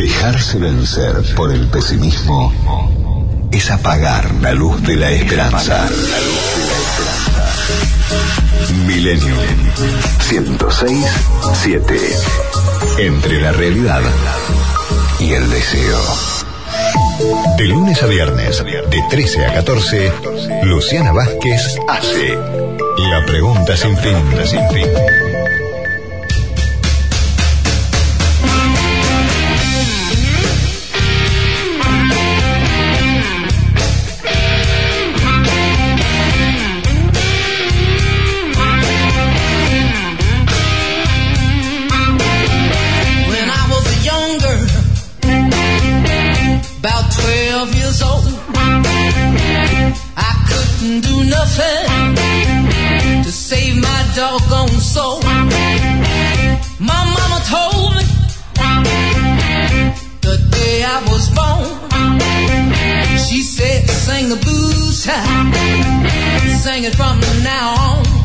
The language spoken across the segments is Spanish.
Dejarse vencer por el pesimismo es apagar la luz de la esperanza. Milenio 106 7 Entre la realidad y el deseo. De lunes a viernes, de 13 a 14, Luciana Vázquez hace la pregunta sin fin. Sin fin. About 12 years old, I couldn't do nothing to save my doggone soul. My mama told me the day I was born, she said, sing the blues time, sing it from now on.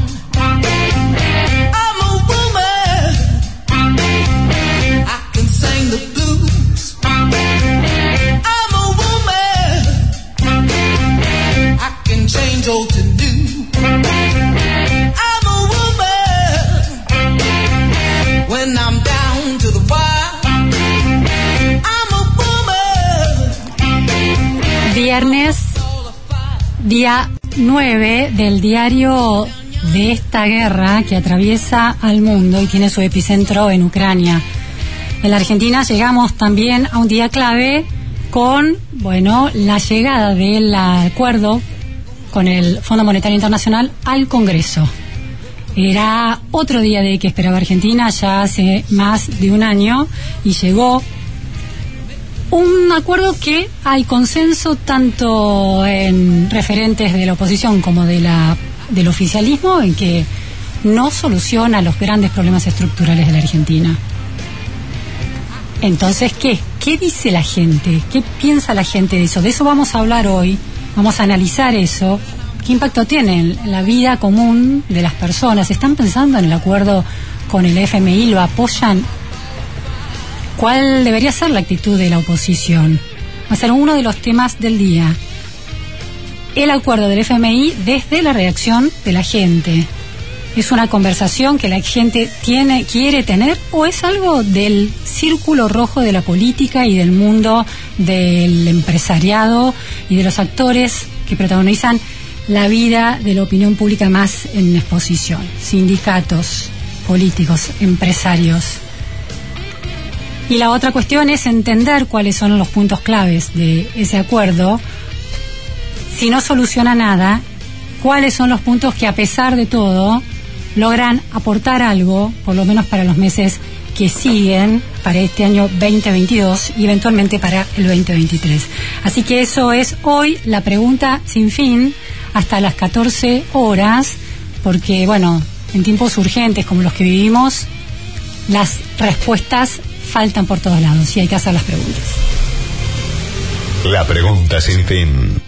Viernes, día 9 del diario de esta guerra que atraviesa al mundo y tiene su epicentro en Ucrania. En la Argentina llegamos también a un día clave con, bueno, la llegada del acuerdo con el Fondo Monetario Internacional al Congreso. Era otro día de que esperaba Argentina ya hace más de un año y llegó un acuerdo que hay consenso tanto en referentes de la oposición como de la, del oficialismo en que no soluciona los grandes problemas estructurales de la Argentina. Entonces, ¿qué? ¿Qué dice la gente? ¿Qué piensa la gente de eso? De eso vamos a hablar hoy. Vamos a analizar eso. ¿Qué impacto tiene en la vida común de las personas? ¿Están pensando en el acuerdo con el FMI? ¿Lo apoyan? ¿Cuál debería ser la actitud de la oposición? Va a ser uno de los temas del día. El acuerdo del FMI desde la reacción de la gente. ¿Es una conversación que la gente tiene, quiere tener o es algo del círculo rojo de la política y del mundo del empresariado y de los actores que protagonizan la vida de la opinión pública más en exposición? Sindicatos, políticos, empresarios. Y la otra cuestión es entender cuáles son los puntos claves de ese acuerdo. Si no soluciona nada, cuáles son los puntos que a pesar de todo logran aportar algo, por lo menos para los meses que siguen, para este año 2022 y eventualmente para el 2023. Así que eso es hoy la pregunta sin fin hasta las 14 horas, porque bueno, en tiempos urgentes como los que vivimos, las respuestas faltan por todos lados y hay que hacer las preguntas. La pregunta sin fin.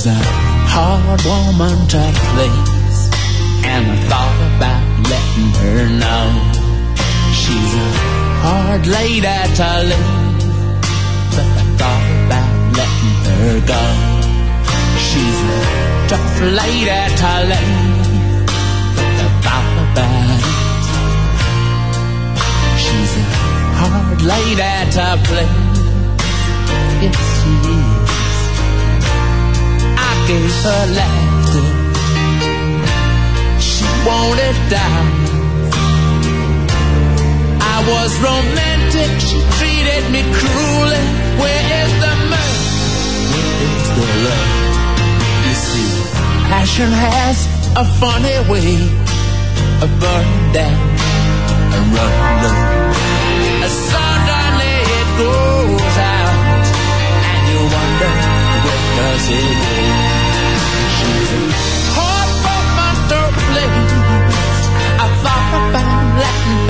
She's a hard woman to please, and I thought about letting her know. She's a hard lady to leave, but I thought about letting her go. She's a tough lady to leave, but I thought about it. She's a hard lady to play. Yes, she is escape her laughter. She wanted doubt. I was romantic, she treated me cruelly. Where is the mercy? Where is the love? You see, passion has a funny way of burning down and run low. So it goes out, and you wonder where does it go?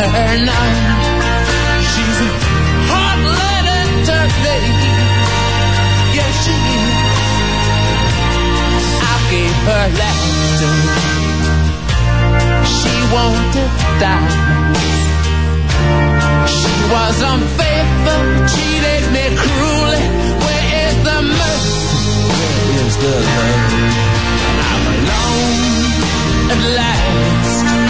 Her know. She's a hard-leaded lady. Yes, she is. I gave her laughter. She wanted diamonds. She was unfaithful, cheated me cruelly. Where is the mercy? Where is the love? I'm alone at last.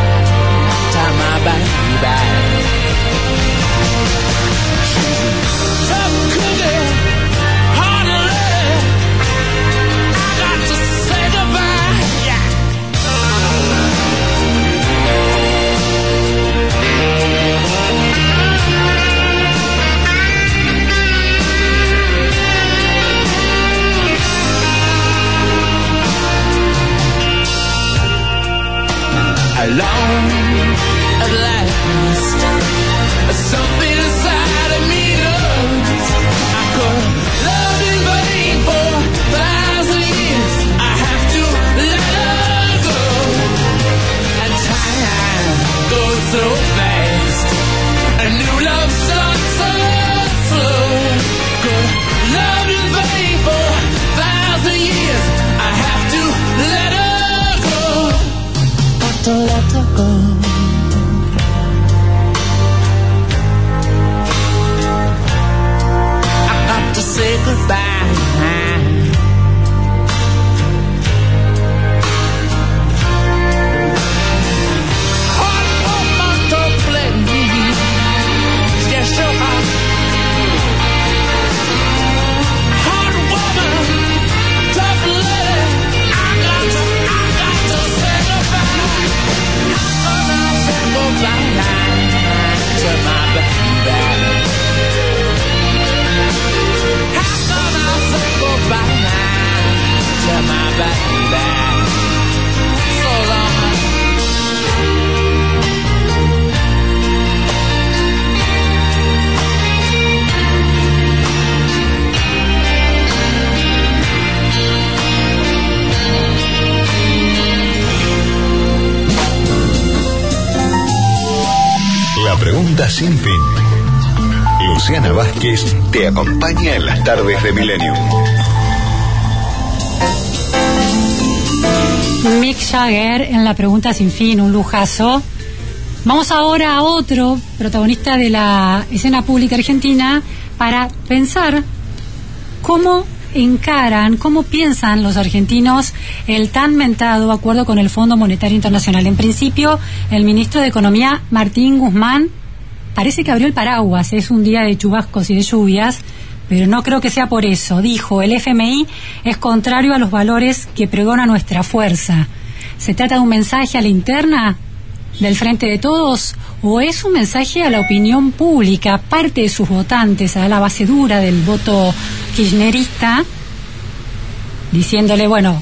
She's a tough. I got to say goodbye. Alone blackness. Acompaña en las tardes de Milenio. Mick Jagger en la pregunta sin fin, un lujazo. Vamos ahora a otro protagonista de la escena pública argentina para pensar cómo encaran, cómo piensan los argentinos el tan mentado acuerdo con el Fondo Monetario Internacional. En principio, el ministro de Economía, Martín Guzmán, parece que abrió el paraguas. Es un día de chubascos y de lluvias, pero no creo que sea por eso. Dijo, el FMI es contrario a los valores que pregona nuestra fuerza. ¿Se trata de un mensaje a la interna del Frente de Todos o es un mensaje a la opinión pública, parte de sus votantes, a la base dura del voto kirchnerista, diciéndole, bueno,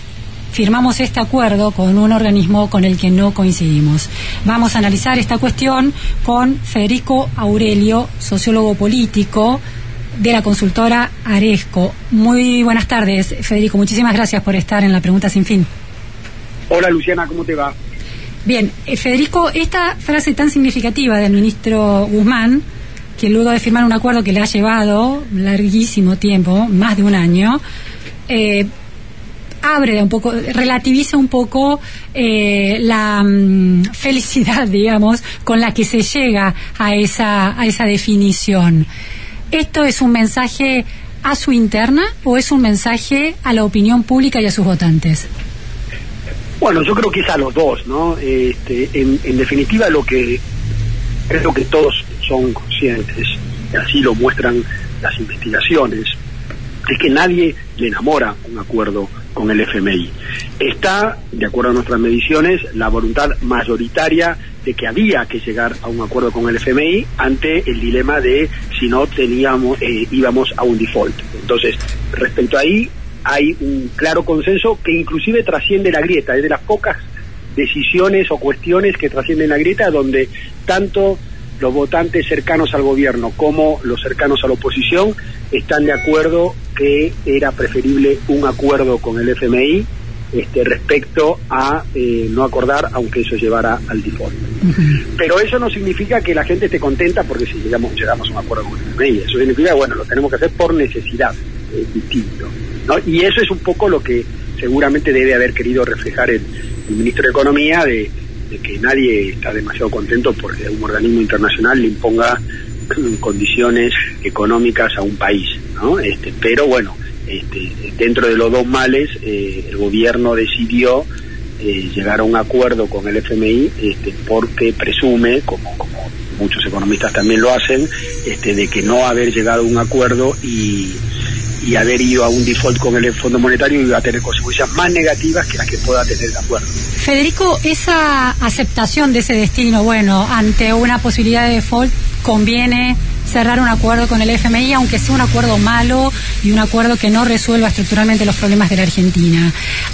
firmamos este acuerdo con un organismo con el que no coincidimos. Vamos a analizar esta cuestión con Federico Aurelio, sociólogo político de la consultora Aresco. Muy buenas tardes, Federico. Muchísimas gracias por estar en la pregunta sin fin. Hola Luciana, ¿cómo te va? Bien, eh, Federico, esta frase tan significativa del ministro Guzmán, que luego de firmar un acuerdo que le ha llevado larguísimo tiempo, más de un año, eh, abre un poco, relativiza un poco eh, la mm, felicidad, digamos, con la que se llega a esa, a esa definición. ¿Esto es un mensaje a su interna o es un mensaje a la opinión pública y a sus votantes? Bueno, yo creo que es a los dos, ¿no? Este, en, en definitiva, lo que creo que todos son conscientes, y así lo muestran las investigaciones, es que nadie le enamora un acuerdo con el FMI. Está, de acuerdo a nuestras mediciones, la voluntad mayoritaria de que había que llegar a un acuerdo con el FMI ante el dilema de si no teníamos eh, íbamos a un default. Entonces, respecto a ahí hay un claro consenso que inclusive trasciende la grieta, es de las pocas decisiones o cuestiones que trascienden la grieta donde tanto los votantes cercanos al gobierno como los cercanos a la oposición están de acuerdo que era preferible un acuerdo con el FMI este, respecto a eh, no acordar, aunque eso llevara al default. Pero eso no significa que la gente esté contenta porque si llegamos, llegamos a un acuerdo con el FMI. Eso significa, bueno, lo tenemos que hacer por necesidad, es distinto. ¿no? Y eso es un poco lo que seguramente debe haber querido reflejar el, el ministro de Economía de, de que nadie está demasiado contento porque un organismo internacional le imponga condiciones económicas a un país, ¿no? Este, pero bueno, este, dentro de los dos males, eh, el gobierno decidió eh, llegar a un acuerdo con el FMI este, porque presume, como, como muchos economistas también lo hacen, este, de que no haber llegado a un acuerdo y, y haber ido a un default con el Fondo Monetario iba a tener consecuencias más negativas que las que pueda tener el acuerdo. Federico, esa aceptación de ese destino, bueno, ante una posibilidad de default, conviene cerrar un acuerdo con el FMI, aunque sea un acuerdo malo y un acuerdo que no resuelva estructuralmente los problemas de la Argentina.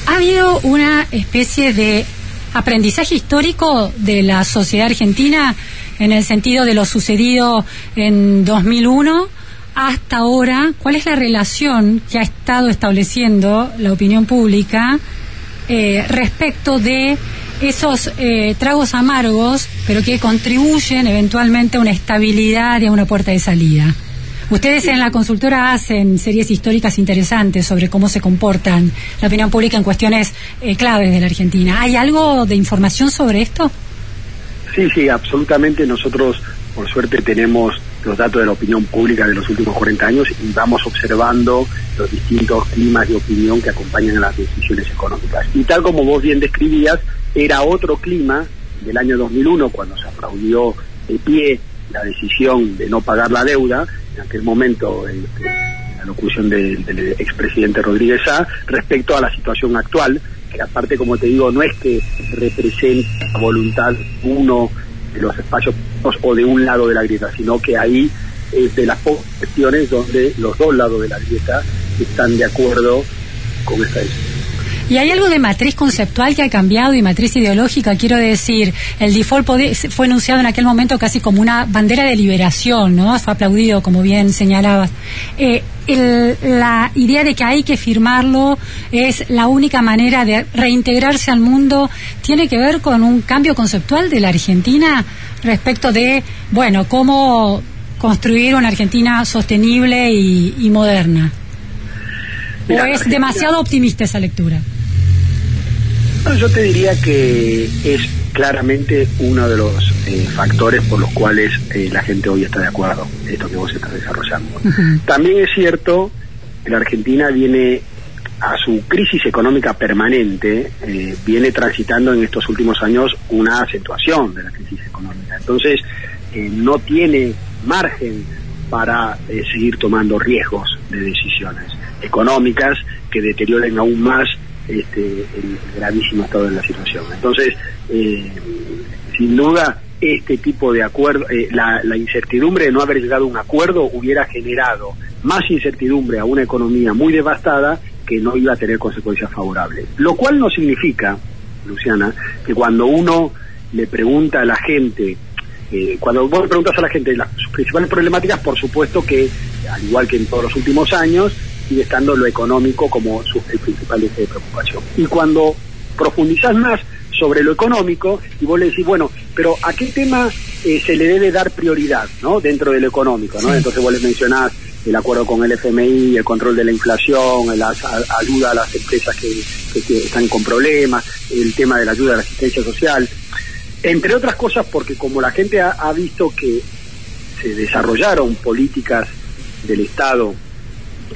¿Ha habido una especie de aprendizaje histórico de la sociedad argentina en el sentido de lo sucedido en 2001? Hasta ahora, ¿cuál es la relación que ha estado estableciendo la opinión pública eh, respecto de esos eh, tragos amargos, pero que contribuyen eventualmente a una estabilidad y a una puerta de salida? Ustedes en la consultora hacen series históricas interesantes sobre cómo se comportan la opinión pública en cuestiones eh, claves de la Argentina. ¿Hay algo de información sobre esto? Sí, sí, absolutamente. Nosotros, por suerte, tenemos los datos de la opinión pública de los últimos 40 años y vamos observando los distintos climas de opinión que acompañan a las decisiones económicas. Y tal como vos bien describías, era otro clima del año 2001 cuando se aplaudió de pie la decisión de no pagar la deuda, en aquel momento en la locución del, del expresidente Rodríguez A, respecto a la situación actual, que aparte, como te digo, no es que representa la voluntad uno los espacios o de un lado de la grieta, sino que ahí es de las pocas cuestiones donde los dos lados de la grieta están de acuerdo con esta decisión. ¿Y hay algo de matriz conceptual que ha cambiado y matriz ideológica? Quiero decir, el default fue enunciado en aquel momento casi como una bandera de liberación, ¿no? Fue aplaudido, como bien señalabas. Eh, el, la idea de que hay que firmarlo es la única manera de reintegrarse al mundo tiene que ver con un cambio conceptual de la Argentina respecto de, bueno, cómo construir una Argentina sostenible y, y moderna. ¿O es demasiado optimista esa lectura? Bueno, yo te diría que es claramente uno de los eh, factores por los cuales eh, la gente hoy está de acuerdo en esto que vos estás desarrollando. Uh -huh. También es cierto que la Argentina viene a su crisis económica permanente, eh, viene transitando en estos últimos años una acentuación de la crisis económica. Entonces, eh, no tiene margen para eh, seguir tomando riesgos de decisiones económicas que deterioren aún más este, el gravísimo estado de la situación. Entonces, eh, sin duda, este tipo de acuerdo, eh, la, incertidumbre de no haber llegado a un acuerdo hubiera generado más incertidumbre a una economía muy devastada que no iba a tener consecuencias favorables. Lo cual no significa, Luciana, que cuando uno le pregunta a la gente, eh, cuando vos le preguntas a la gente las principales problemáticas, por supuesto que, al igual que en todos los últimos años, sigue estando lo económico como su principal eje de preocupación. Y cuando profundizás más sobre lo económico y vos le decís, bueno, pero ¿a qué tema eh, se le debe dar prioridad ¿no? dentro de lo económico? ¿no? Sí. Entonces vos le mencionás el acuerdo con el FMI, el control de la inflación, la ayuda a las empresas que, que, que, están con problemas, el tema de la ayuda a la asistencia social, entre otras cosas porque como la gente ha, ha visto que se desarrollaron políticas del Estado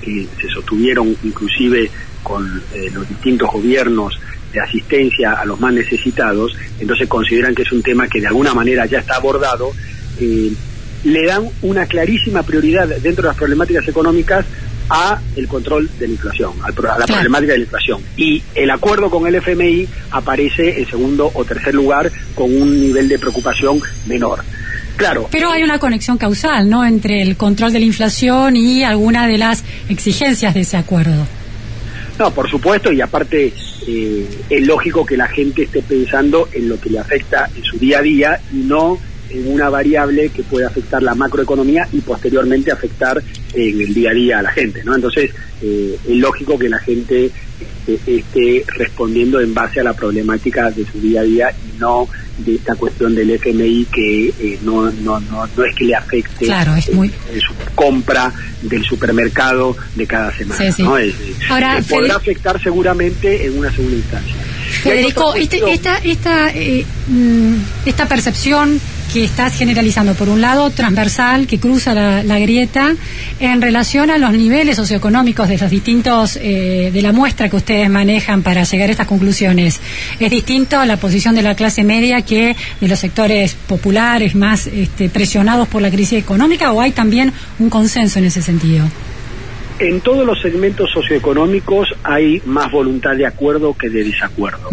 que se sostuvieron inclusive con eh, los distintos gobiernos de asistencia a los más necesitados, entonces consideran que es un tema que de alguna manera ya está abordado, eh, le dan una clarísima prioridad dentro de las problemáticas económicas a el control de la inflación, a la problemática de la inflación. Y el acuerdo con el FMI aparece en segundo o tercer lugar con un nivel de preocupación menor. Claro. Pero hay una conexión causal, ¿no? Entre el control de la inflación y alguna de las exigencias de ese acuerdo. No, por supuesto, y aparte eh, es lógico que la gente esté pensando en lo que le afecta en su día a día y no en una variable que puede afectar la macroeconomía y posteriormente afectar en el día a día a la gente, ¿no? Entonces, eh, es lógico que la gente esté respondiendo en base a la problemática de su día a día y no de esta cuestión del FMI que eh, no, no, no, no es que le afecte claro, es muy... su compra del supermercado de cada semana. ¿no? Ahora, podrá afectar seguramente en una segunda instancia. Federico, este, esta, esta, eh, mm, esta percepción que estás generalizando, por un lado, transversal, que cruza la, grieta, en relación a los niveles socioeconómicos de los distintos, eh, de la muestra que ustedes manejan para llegar a estas conclusiones. ¿Es distinto a la posición de la clase media que de los sectores populares más este, presionados por la crisis económica o hay también un consenso en ese sentido? En todos los segmentos socioeconómicos hay más voluntad de acuerdo que de desacuerdo.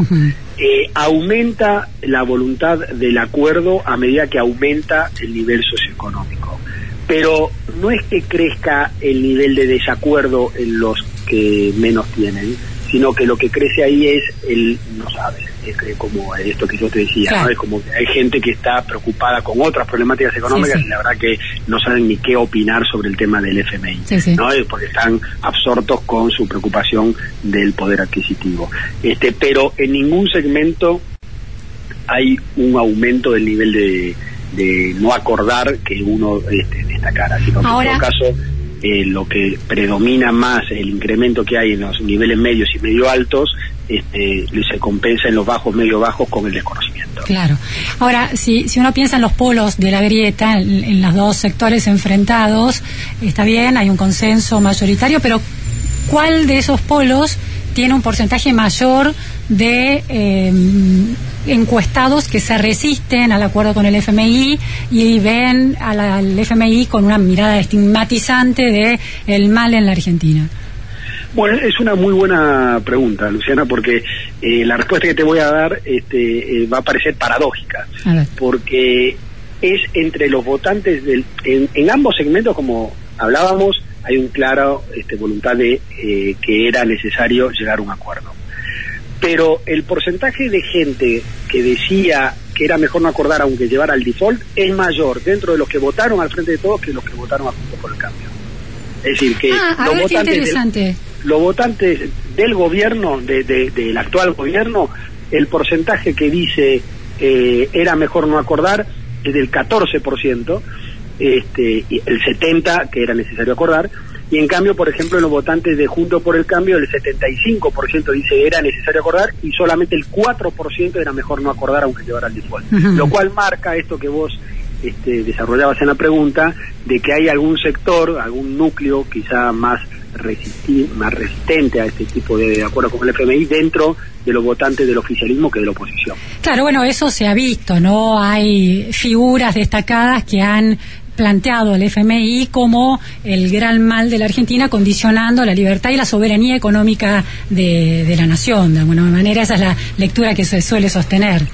Eh, aumenta la voluntad del acuerdo a medida que aumenta el nivel socioeconómico. Pero no es que crezca el nivel de desacuerdo en los que menos tienen, sino que lo que crece ahí es el no sabe, es como esto que yo te decía, es como que hay gente que está preocupada con otras problemáticas económicas y la verdad que no saben ni qué opinar sobre el tema del FMI, ¿no? porque están absortos con su preocupación del poder adquisitivo. Este, pero en ningún segmento hay un aumento del nivel de, de no acordar que uno este, destacara, sino que en todo caso eh, lo que predomina más el incremento que hay en los niveles medios y medio altos este, se compensa en los bajos, medio bajos con el desconocimiento. Claro. Ahora, si, si uno piensa en los polos de la grieta, en, los dos sectores enfrentados, está bien, hay un consenso mayoritario, pero ¿cuál de esos polos tiene un porcentaje mayor de eh, encuestados que se resisten al acuerdo con el FMI y ven al FMI con una mirada estigmatizante de el mal en la Argentina? Bueno, es una muy buena pregunta, Luciana, porque eh, la respuesta que te voy a dar este, eh, va a parecer paradójica, porque es entre los votantes del, en, ambos segmentos, como hablábamos, hay un claro este, voluntad de eh, que era necesario llegar a un acuerdo. Pero el porcentaje de gente que decía que era mejor no acordar aunque llevara al default es mayor dentro de los que votaron al frente de todos que los que votaron a punto por el Cambio. Es decir, que ah, los votantes los votantes del gobierno, de, del actual gobierno, el porcentaje que dice eh, era mejor no acordar es del 14%, este, y el 70% que era necesario acordar, y en cambio, por ejemplo, en los votantes de Juntos por el Cambio, el 75% dice era necesario acordar y solamente el 4% era mejor no acordar aunque llevara el default. Lo cual marca esto que vos este, desarrollabas en la pregunta, de que hay algún sector, algún núcleo quizá más más resistente a este tipo de, acuerdo con el FMI dentro de los votantes del oficialismo que de la oposición. Claro, bueno, eso se ha visto, ¿no? Hay figuras destacadas que han planteado el FMI como el gran mal de la Argentina, condicionando la libertad y la soberanía económica de, de la nación. De alguna manera, esa es la lectura que se suele sostener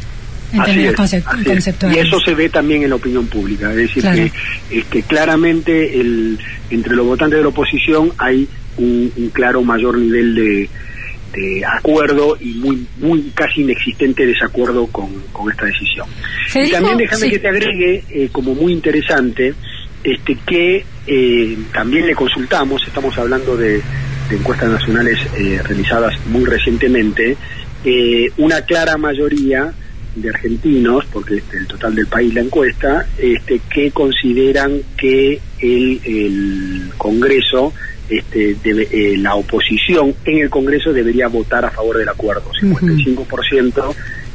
en términos conceptuales. Y eso se ve también en la opinión pública, es decir, que este, claramente el, entre los votantes de la oposición hay un, claro mayor nivel de, acuerdo y muy muy casi inexistente desacuerdo con, esta decisión. y también déjame que te agregue, eh, como muy interesante, este que eh, también le consultamos, estamos hablando de, encuestas nacionales eh, realizadas muy recientemente, una clara mayoría de argentinos, porque este, el total del país la encuesta, este, que consideran que el, el Congreso, este, debe, eh, la oposición en el Congreso debería votar a favor del acuerdo, 55%,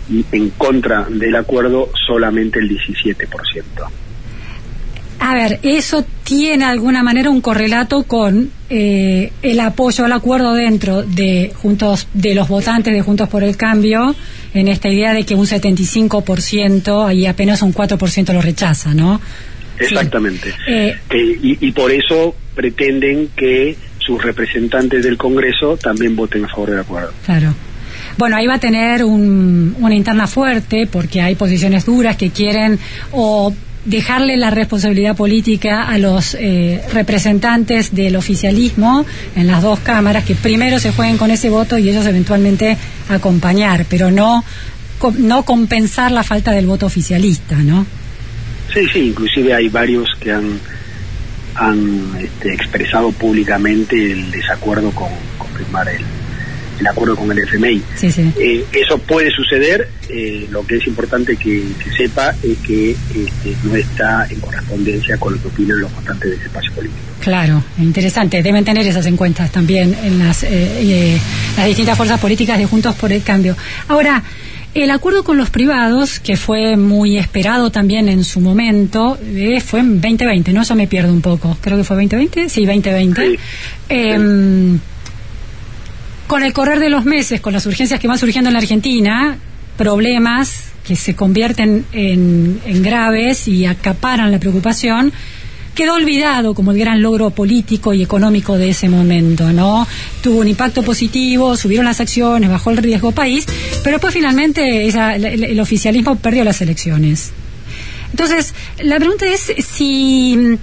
y en contra del acuerdo solamente el 17%. A ver, eso tiene de alguna manera un correlato con eh, el apoyo al acuerdo dentro de juntos de los votantes de Juntos por el Cambio en esta idea de que un 75% y apenas un 4% lo rechaza, ¿no? Exactamente. Eh, eh, y, y por eso pretenden que sus representantes del Congreso también voten a favor del acuerdo. Claro. Bueno, ahí va a tener un, una interna fuerte porque hay posiciones duras que quieren o dejarle la responsabilidad política a los eh, representantes del oficialismo en las dos cámaras que primero se jueguen con ese voto y ellos eventualmente acompañar, pero no no compensar la falta del voto oficialista, ¿no? Sí, sí, inclusive hay varios que han han este, expresado públicamente el desacuerdo con, con firmar el, el acuerdo con el FMI. Eh, eso puede suceder, eh, lo que es importante que, se sepa es que este, no está en correspondencia con lo que opinan los votantes de ese espacio político. Claro, interesante. Deben tener esas encuestas también en las, eh, las distintas fuerzas políticas de Juntos por el Cambio. Ahora, el acuerdo con los privados, que fue muy esperado también en su momento, fue en 2020, ¿no? Yo me pierdo un poco. Creo que fue 2020. Sí, 2020. Em, con el correr de los meses, con las urgencias que van surgiendo en la Argentina, problemas que se convierten en, graves y acaparan la preocupación, quedó olvidado como el gran logro político y económico de ese momento, ¿no? Tuvo un impacto positivo, subieron las acciones, bajó el riesgo país, pero pues finalmente el, oficialismo perdió las elecciones. Entonces, la pregunta es si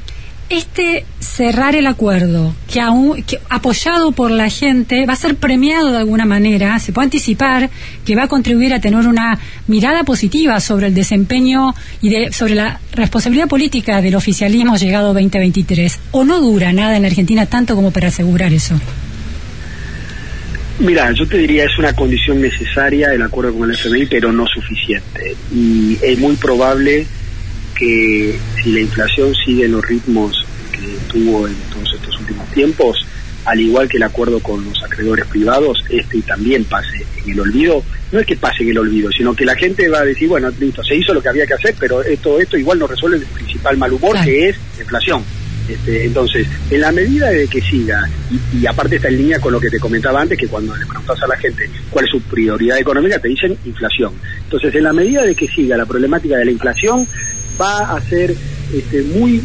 este cerrar el acuerdo, que, aún, apoyado por la gente, va a ser premiado de alguna manera, se puede anticipar que va a contribuir a tener una mirada positiva sobre el desempeño y de, sobre la responsabilidad política del oficialismo llegado 2023, o no dura nada en Argentina tanto como para asegurar eso. Mira, yo te diría es una condición necesaria el acuerdo con el FMI, pero no suficiente. Y es muy probable que si la inflación sigue los ritmos que tuvo en todos estos últimos tiempos, al igual que el acuerdo con los acreedores privados, este también pase en el olvido. No es que pase en el olvido, sino que la gente va a decir, bueno, listo, se hizo lo que había que hacer, pero esto, esto igual no resuelve el principal mal humor, que es la inflación. Este, entonces, en la medida de que siga, y, aparte está en línea con lo que te comentaba antes, que cuando le preguntas a la gente cuál es su prioridad económica, te dicen inflación. Entonces, en la medida de que siga la problemática de la inflación, va a ser este, muy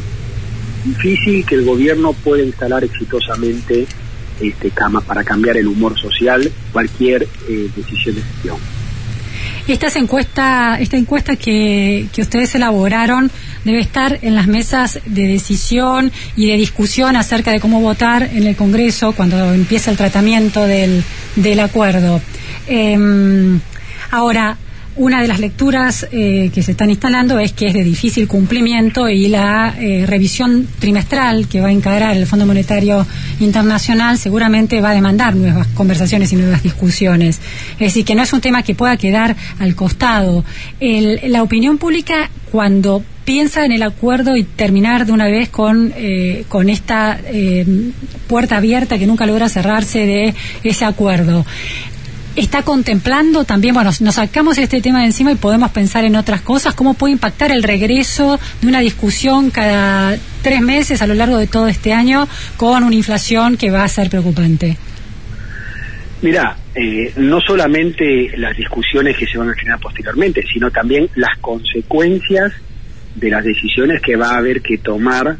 difícil que el gobierno pueda instalar exitosamente este cama para cambiar el humor social cualquier eh, decisión de gestión. Estas encuesta, esta encuesta que, que ustedes elaboraron debe estar en las mesas de decisión y de discusión acerca de cómo votar en el Congreso cuando empieza el tratamiento del, del acuerdo. Em, ahora, una de las lecturas eh, que se están instalando es que es de difícil cumplimiento y la eh, revisión trimestral que va a encarar el Fondo Monetario Internacional seguramente va a demandar nuevas conversaciones y nuevas discusiones. Es decir, que no es un tema que pueda quedar al costado. la opinión pública, cuando piensa en el acuerdo y terminar de una vez con, eh, con esta puerta abierta que nunca logra cerrarse de ese acuerdo está contemplando también, bueno, nos sacamos este tema de encima y podemos pensar en otras cosas, cómo puede impactar el regreso de una discusión cada tres meses a lo largo de todo este año con una inflación que va a ser preocupante. Mira, eh, no solamente las discusiones que se van a generar posteriormente, sino también las consecuencias de las decisiones que va a haber que tomar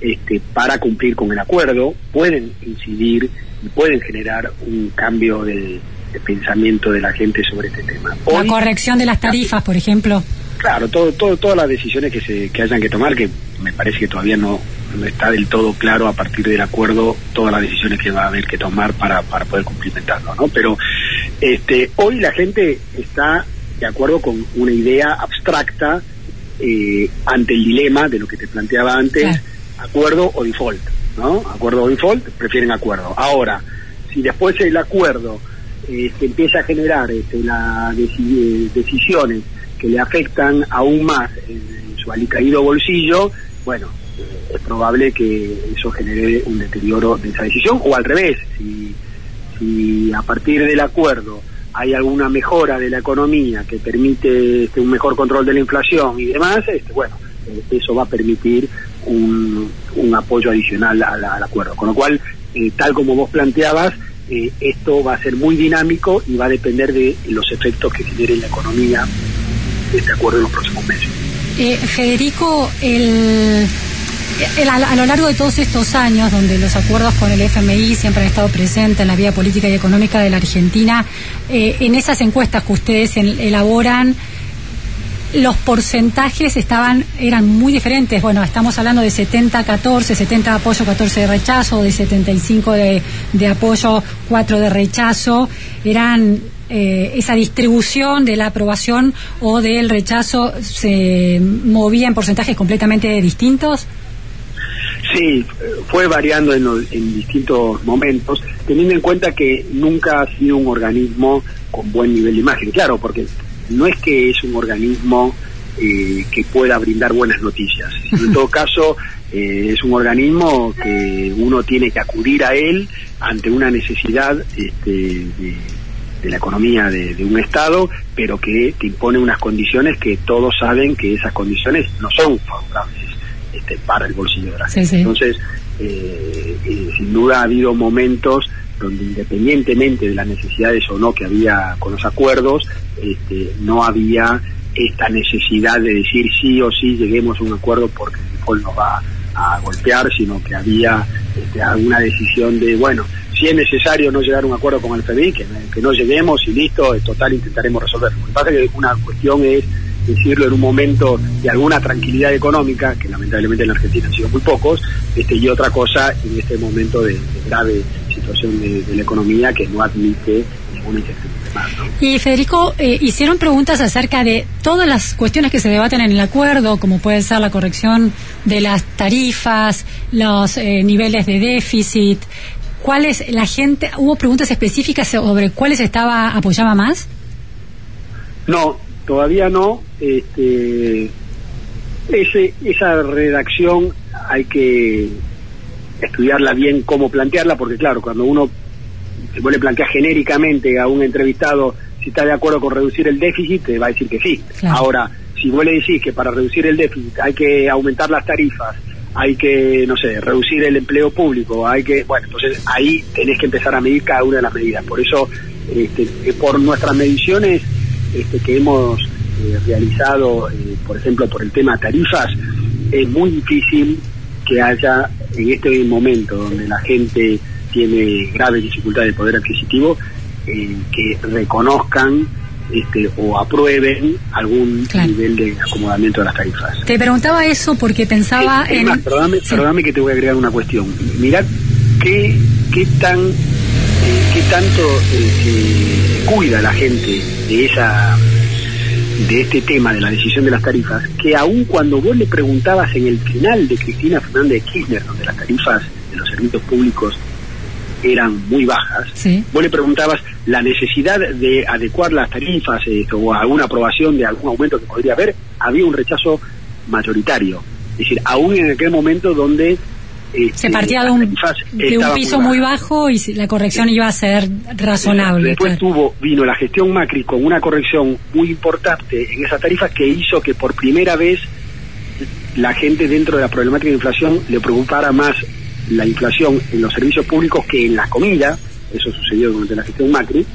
este, para cumplir con el acuerdo pueden incidir y pueden generar un cambio del de pensamiento de la gente sobre este tema. la corrección de las tarifas, por ejemplo. Claro, todo, todo, todas las decisiones que, se, que hayan que tomar, que me parece que todavía no, no está del todo claro a partir del acuerdo todas las decisiones que va a haber que tomar para, para poder cumplimentarlo, ¿no? Pero este, hoy la gente está de acuerdo con una idea abstracta eh, ante el dilema de lo que te planteaba antes, acuerdo o default, ¿no? Acuerdo o default, prefieren acuerdo. Ahora, si después el acuerdo este, empieza a generar este, la eh, decisiones que le afectan aún más en, su alicaído bolsillo, bueno, es probable que eso genere un deterioro de esa decisión, o al revés, si, si a partir del acuerdo hay alguna mejora de la economía que permite este, un mejor control de la inflación y demás, este, bueno, eso va a permitir un, un apoyo adicional al, al acuerdo. Con lo cual, eh, tal como vos planteabas, eh, esto va a ser muy dinámico y va a depender de los efectos que genere en la economía este acuerdo en los próximos meses. Eh, Federico, el, el- a, a lo largo de todos estos años, donde los acuerdos con el FMI siempre han estado presentes en la vida política y económica de la Argentina, eh, en esas encuestas que ustedes en- elaboran, los porcentajes estaban eran muy diferentes. Bueno, estamos hablando de 70-14, 70 de apoyo, 14 de rechazo, de 75 de, de apoyo, 4 de rechazo. Eran eh, esa distribución de la aprobación o del rechazo se movía en porcentajes completamente distintos. Sí, fue variando en, los- en distintos momentos, teniendo en cuenta que nunca ha sido un organismo con buen nivel de imagen. Claro, porque no es que es un organismo eh, que pueda brindar buenas noticias. En todo caso, eh, es un organismo que uno tiene que acudir a él ante una necesidad este, de, de la economía de, de un Estado, pero que te impone unas condiciones que todos saben que esas condiciones no son favorables este, para el bolsillo de la Sí, gente. sí. Entonces, eh, eh, sin duda ha habido momentos donde independientemente de las necesidades o no que había con los acuerdos, este, no había esta necesidad de decir sí o sí lleguemos a un acuerdo porque el default nos va a golpear, sino que había este, alguna decisión de, bueno, si es necesario no llegar a un acuerdo con el FMI, que, no lleguemos y listo, total intentaremos resolverlo. Lo que pasa que una cuestión es decirlo en un momento de alguna tranquilidad económica, que lamentablemente en la Argentina han sido muy pocos, este, y otra cosa en este momento de, de grave situación de, de la economía que no admite ninguna incertidumbre más. ¿no? Y Federico, eh, hicieron preguntas acerca de todas las cuestiones que se debaten en el acuerdo, como puede ser la corrección de las tarifas, los eh, niveles de déficit. ¿Cuáles la gente hubo preguntas específicas sobre cuáles estaba apoyaba más? No, todavía no. Este, ese, esa redacción hay que estudiarla bien cómo plantearla, porque claro, cuando uno se vuelve plantear genéricamente a un entrevistado si está de acuerdo con reducir el déficit, te va a decir que sí. Claro. Ahora, si vos le decís que para reducir el déficit hay que aumentar las tarifas, hay que, no sé, reducir el empleo público, hay que, bueno, entonces ahí tenés que empezar a medir cada una de las medidas. Por eso, este, por nuestras mediciones este, que hemos eh, realizado, eh, por ejemplo, por el tema tarifas, es muy difícil que haya en este momento donde la gente tiene graves dificultades de poder adquisitivo, eh, que reconozcan este, o aprueben algún Claro. nivel de acomodamiento de las tarifas. Te preguntaba eso porque pensaba Es en más, perdóname, Sí. perdóname que te voy a agregar una cuestión. Mirad qué, qué tan eh, qué tanto eh, se cuida la gente de esa de este tema de la decisión de las tarifas, que aun cuando vos le preguntabas en el final de Cristina Fernández de Kirchner, donde las tarifas de los servicios públicos eran muy bajas, Sí. vos le preguntabas la necesidad de adecuar las tarifas eh, o alguna aprobación de algún aumento que podría haber, había un rechazo mayoritario. Es decir, aún en aquel momento donde... este, se partía de un, de piso muy bajo y la corrección iba a ser razonable. Después claro. tuvo, vino la gestión Macri con una corrección muy importante en esas tarifas que hizo que por primera vez la gente dentro de la problemática de inflación le preocupara más la inflación en los servicios públicos que en la comida, eso sucedió durante la gestión Macri,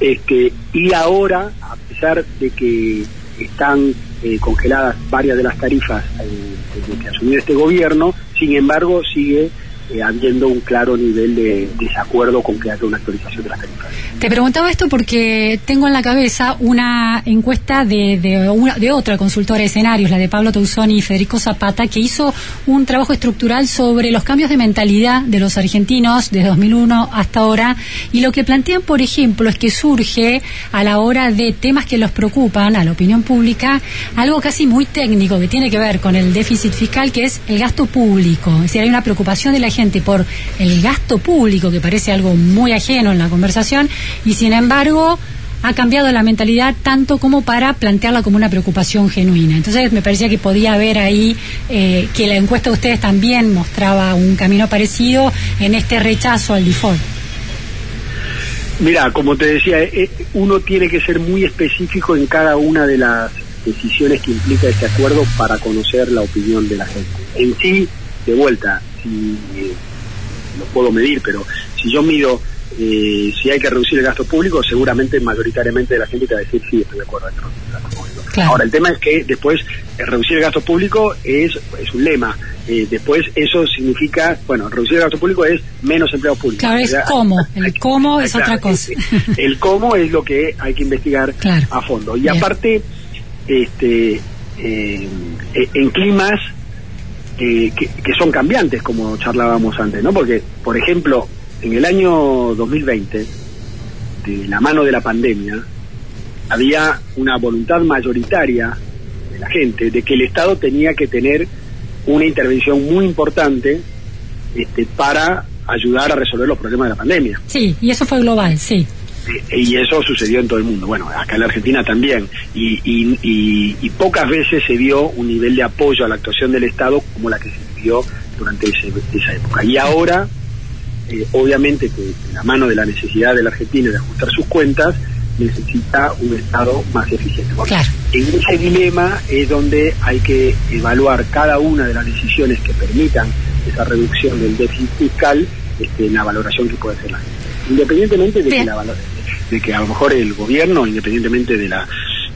este, y ahora, a pesar de que están eh, congeladas varias de las tarifas eh, desde que asumió este gobierno, sin embargo sigue eh, habiendo un claro nivel de desacuerdo con que haya una actualización de las tarifas. Te preguntaba esto porque tengo en la cabeza una encuesta de, de, otra consultora de escenarios, la de Pablo Tausoni y Federico Zapata, que hizo un trabajo estructural sobre los cambios de mentalidad de los argentinos desde 2001 hasta ahora. Y lo que plantean, por ejemplo, es que surge a la hora de temas que los preocupan a la opinión pública algo casi muy técnico que tiene que ver con el déficit fiscal, que es el gasto público. Es decir, hay una preocupación de la gente por el gasto público, que parece algo muy ajeno en la conversación, y sin embargo ha cambiado la mentalidad tanto como para plantearla como una preocupación genuina. Entonces me parecía que podía haber ahí eh, que la encuesta de ustedes también mostraba un camino parecido en este rechazo al default. Mira, como te decía, eh, uno tiene que ser muy específico en cada una de las decisiones que implica este acuerdo para conocer la opinión de la gente. En sí, de vuelta, si eh, lo puedo medir, pero si yo mido eh, si hay que reducir el gasto público, seguramente mayoritariamente la gente te va a decir sí, estoy de acuerdo. que reducir el gasto público. Claro. Ahora, el tema es que después eh, reducir el gasto público es, es un lema. Eh, después eso significa, bueno, reducir el gasto público es menos empleados públicos. Claro, es cómo. El cómo es claro, otra cosa. El cómo es lo que hay que investigar Claro. a fondo. Y Bien. aparte, este, eh, en climas eh, que, que son cambiantes, como charlábamos antes, ¿no? Porque, por ejemplo, en el año 2020, de la mano de la pandemia, había una voluntad mayoritaria de la gente de que el Estado tenía que tener una intervención muy importante este, para ayudar a resolver los problemas de la pandemia. Sí, y eso fue global, sí. Y eso sucedió en todo el mundo. Bueno, acá en la Argentina también. Y, y, y- y pocas veces se vio un nivel de apoyo a la actuación del Estado como la que se vivió durante ese- esa época. Y ahora, eh, obviamente, que de la mano de la necesidad de la Argentina de ajustar sus cuentas, necesita un Estado más eficiente. Porque Claro. En ese dilema es donde hay que evaluar cada una de las decisiones que permitan esa reducción del déficit fiscal este, en la valoración que puede hacer la gente. Independientemente de que, Bien. la valo- de que a lo mejor el gobierno, independientemente de la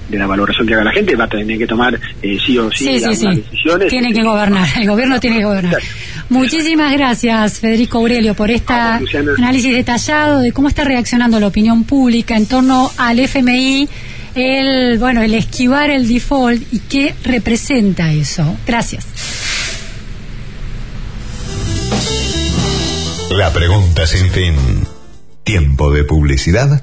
de la valoración que haga la gente, va a tener que tomar eh, sí o sí, Sí, las, sí, las decisiones. Tiene que gobernar, el gobierno tiene que gobernar. Exacto. Muchísimas gracias, Federico Aurelio, por este análisis detallado de cómo está reaccionando la opinión pública en torno al FMI, el, bueno, el esquivar el default y qué representa eso. Gracias. La pregunta sin fin. Tiempo de publicidad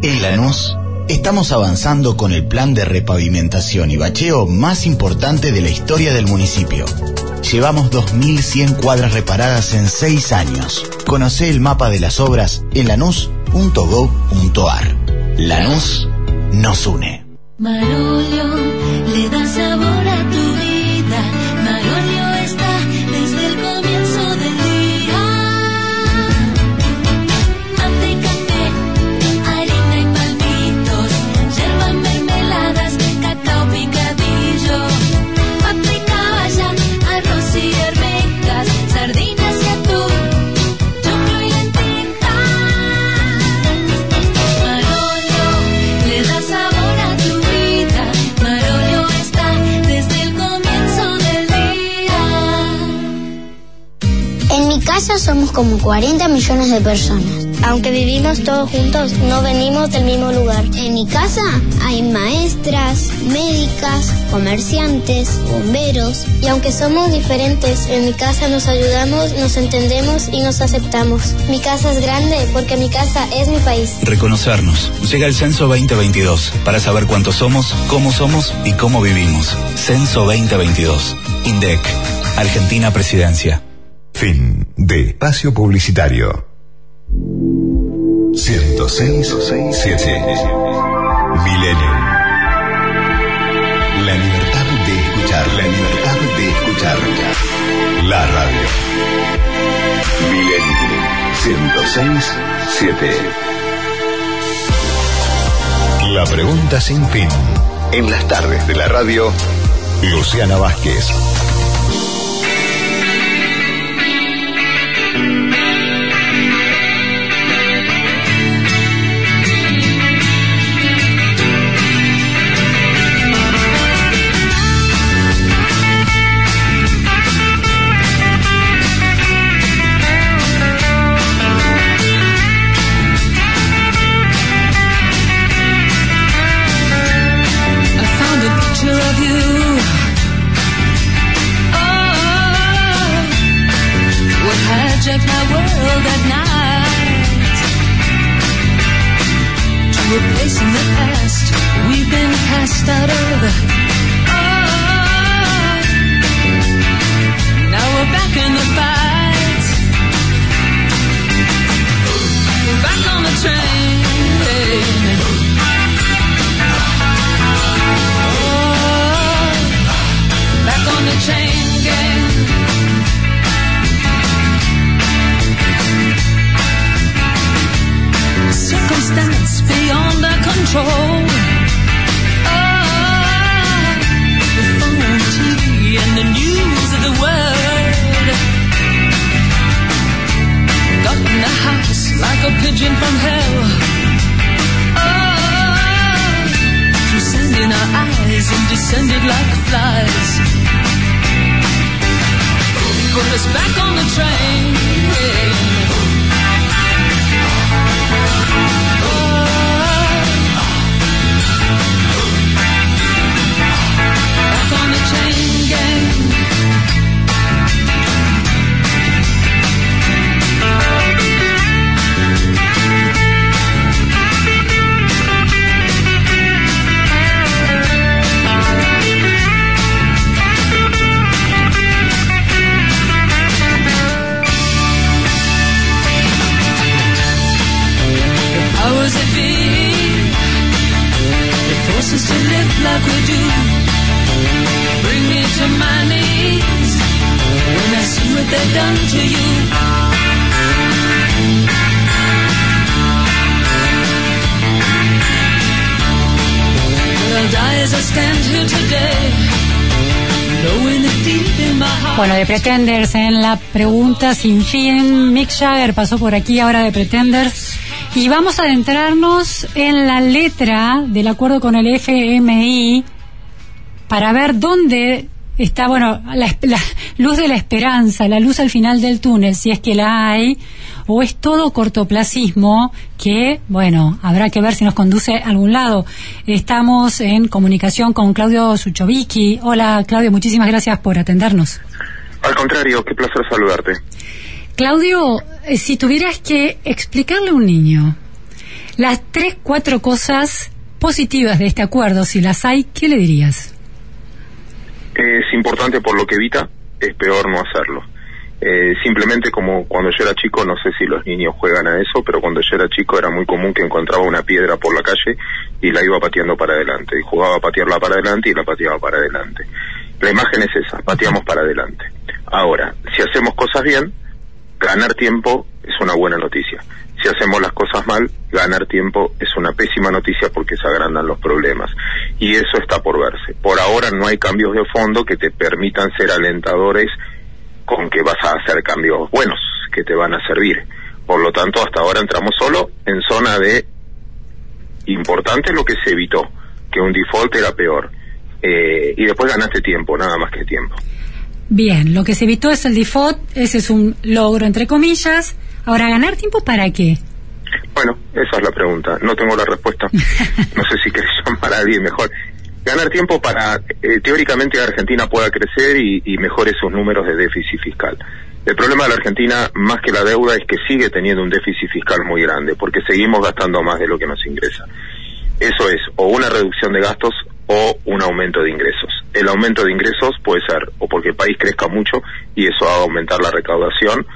En Lanús estamos avanzando con el plan de repavimentación y bacheo más importante de la historia del municipio. Llevamos 2.100 cuadras reparadas en 6 años. Conoce el mapa de las obras en lanús.gov.ar. Lanús nos une. Le da sabor a Somos como 40 millones de personas. Aunque vivimos todos juntos, no venimos del mismo lugar. En mi casa hay maestras, médicas, comerciantes, bomberos. Y aunque somos diferentes, en mi casa nos ayudamos, nos entendemos y nos aceptamos. Mi casa es grande porque mi casa es mi país. Reconocernos. Llega el Censo 2022 para saber cuántos somos, cómo somos y cómo vivimos. Censo 2022. INDEC. Argentina Presidencia. Fin de espacio publicitario. 106.7 Milenio. La libertad de escuchar, la libertad de escuchar. La radio. Milenio 106.7 La pregunta sin fin. En las tardes de la radio, Luciana Vázquez. In the past we've been cast out of. Oh, now we're back in the de Pretenders en la pregunta sin fin. Mick Jagger pasó por aquí ahora de Pretenders. Y vamos a adentrarnos en la letra del acuerdo con el FMI para ver dónde está, bueno, la, la luz de la esperanza, la luz al final del túnel, si es que la hay, o es todo cortoplacismo que, bueno, habrá que ver si nos conduce a algún lado. Estamos en comunicación con Claudio Suchovicki. Hola, Claudio, muchísimas gracias por atendernos. Al contrario, qué placer saludarte. Claudio, eh, si tuvieras que explicarle a un niño las tres, cuatro cosas positivas de este acuerdo, si las hay, ¿qué le dirías? Es importante por lo que evita, es peor no hacerlo. Eh, simplemente como cuando yo era chico, no sé si los niños juegan a eso, pero cuando yo era chico era muy común que encontraba una piedra por la calle y la iba pateando para adelante. Y jugaba a patearla para adelante y la pateaba para adelante. La imagen es esa, pateamos para adelante. Ahora, si hacemos cosas bien, ganar tiempo es una buena noticia. Si hacemos las cosas mal, ganar tiempo es una pésima noticia porque se agrandan los problemas. Y eso está por verse. Por ahora no hay cambios de fondo que te permitan ser alentadores con que vas a hacer cambios buenos que te van a servir. Por lo tanto, hasta ahora entramos solo en zona de importante lo que se evitó, que un default era peor. Eh, y después ganaste tiempo, nada más que tiempo. Bien, lo que se evitó es el default, ese es un logro entre comillas. Ahora, ¿ganar tiempo para qué? Bueno, esa es la pregunta. No tengo la respuesta. No sé si querés llamar a alguien mejor. Ganar tiempo para, eh, teóricamente, Argentina pueda crecer y, y mejore sus números de déficit fiscal. El problema de la Argentina, más que la deuda, es que sigue teniendo un déficit fiscal muy grande, porque seguimos gastando más de lo que nos ingresa. Eso es, o una reducción de gastos o un aumento de ingresos. El aumento de ingresos puede ser o porque el país crezca mucho y eso haga aumentar la recaudación,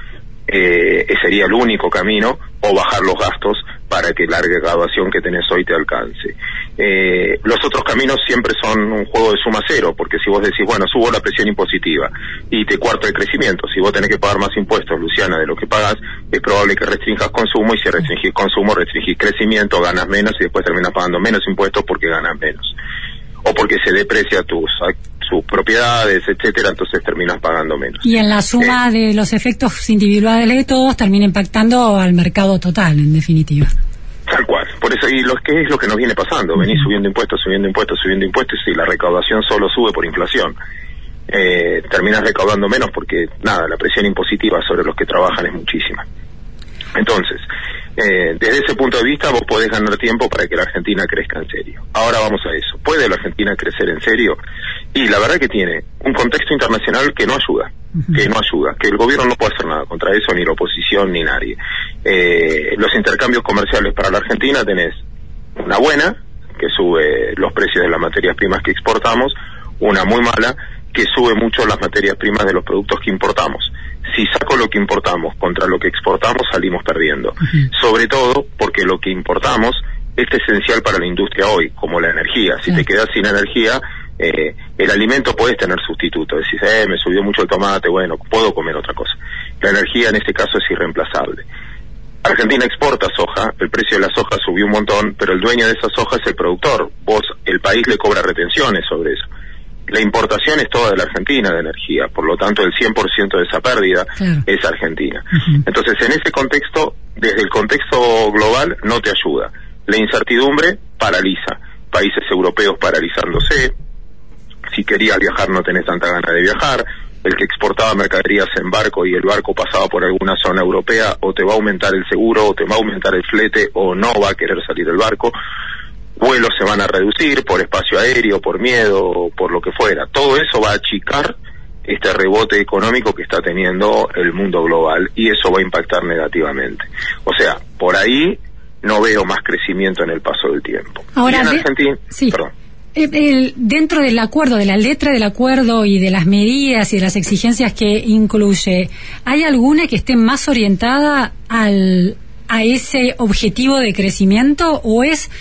eh, sería el único camino, o bajar los gastos para que la recaudación que tenés hoy te alcance. Eh, los otros caminos siempre son un juego de suma cero, porque si vos decís, bueno, subo la presión impositiva y te cuarto el crecimiento, si vos tenés que pagar más impuestos, Luciana, de lo que pagas, es probable que restringas consumo y si restringís consumo, restringís crecimiento, ganas menos y después terminas pagando menos impuestos porque ganas menos. O porque se deprecia tus, sus propiedades, etcétera, entonces terminas pagando menos. Y en la suma de los efectos individuales de todos termina impactando al mercado total, en definitiva. Tal cual. Por eso, y lo que es lo que nos viene pasando, venís subiendo impuestos, subiendo impuestos, subiendo impuestos y la recaudación solo sube por inflación. Eh, terminas recaudando menos porque, nada, la presión impositiva sobre los que trabajan es muchísima. Entonces, eh, desde ese punto de vista vos podés ganar tiempo para que la Argentina crezca en serio. Ahora vamos a eso. ¿Puede la Argentina crecer en serio? Y la verdad que tiene un contexto internacional que no ayuda, que no ayuda, que el gobierno no puede hacer nada contra eso, ni la oposición, ni nadie. Eh, los intercambios comerciales para la Argentina tenés Una buena, que sube los precios de las materias primas que exportamos, una muy mala, que sube mucho las materias primas de los productos que importamos. Si saco lo que importamos contra lo que exportamos, salimos perdiendo. Sobre todo porque lo que importamos es esencial para la industria hoy, como la energía. Si te quedas sin energía, eh, el alimento puedes tener sustituto. Decís, eh, me subió mucho el tomate, bueno, puedo comer otra cosa. La energía en este caso es irreemplazable. Argentina exporta soja, el precio de la soja subió un montón, pero el dueño de esa soja es el productor. Vos, el país le cobra retenciones sobre eso. La importación es toda de la Argentina de energía, por lo tanto el 100% de esa pérdida es Argentina. Entonces, en ese contexto, desde el contexto global, no te ayuda. La incertidumbre paraliza. Países europeos paralizándose. Si querías viajar no tenés tanta gana de viajar. El que exportaba mercaderías en barco y el barco pasaba por alguna zona europea, o te va a aumentar el seguro, o te va a aumentar el flete, o no va a querer salir el barco. Vuelos se van a reducir por espacio aéreo, por miedo, por lo que fuera. Todo eso va a achicar este rebote económico que está teniendo el mundo global y eso va a impactar negativamente. O sea, por ahí no veo más crecimiento en el paso del tiempo. Ahora, y en Argentina, sí. perdón. El- dentro del acuerdo, de la letra del acuerdo y de las medidas y de las exigencias que incluye, ¿hay alguna que esté más orientada al, a ese objetivo de crecimiento o es